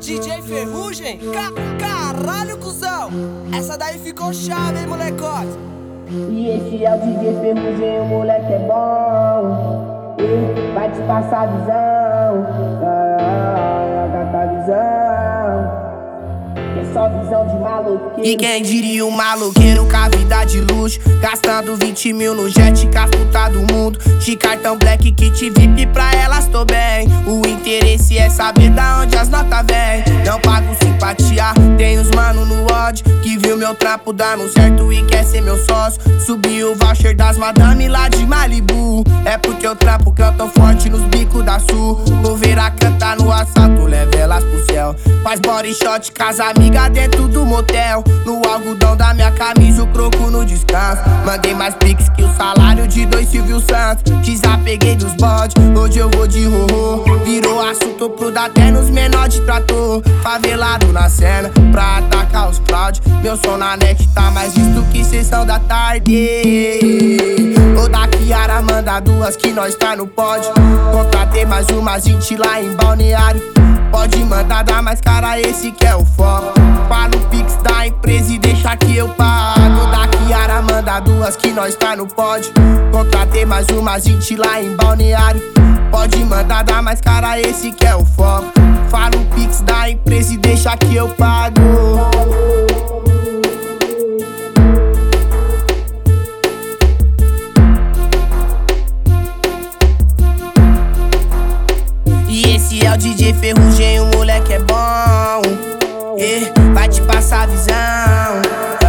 DJ Ferrugem? Ca caralho, cuzão! Essa daí ficou chave, hein, molecote? E esse é o DJ Ferrugem, o moleque é bom. E vai te passar a visão. Ah, gata a visão. Que é só visão de maluqueiro. E quem diria o maloqueiro com a vida de luxo? Gastando 20 mil no jet, com as puta do mundo. De cartão black, kit VIP pra elas tô bem. O saber da onde as notas vêm. Não pago simpatia, tem os mano no ódio. Que viu meu trampo dando certo e quer ser meu sócio. Subi o voucher das madame lá de Malibu. É porque eu trampo canto forte nos bicos da sul. Vou ver a cantar no assalto, leve elas pro céu. Faz body shot, casa amiga dentro do motel. No algodão da minha camisa, o croco no descanso. Mandei mais piques que o salário de dois Silvio Santos. Desapeguei dos bodes, hoje eu vou de rorô. Virou assunto pro até nos menor de trator. Favelado na cena, pra atacar os fraude. Meu som na net tá mais visto que sessão da tarde. Ô da Kiara, manda duas que nós tá no pódio. Contratei mais uma gente lá em balneário. Pode mandar dar mais cara, esse que é o foco. Fala o pix da empresa e deixa que eu pago. Da Kiara, manda duas que nós tá no pódio. Contratei mais uma gente lá em balneário. Pode mandar dar mais cara, esse que é o foco. Fala o pix da empresa e deixa que eu pago. Esse é o DJ Ferrugem, o moleque é bom. E vai te passar a visão.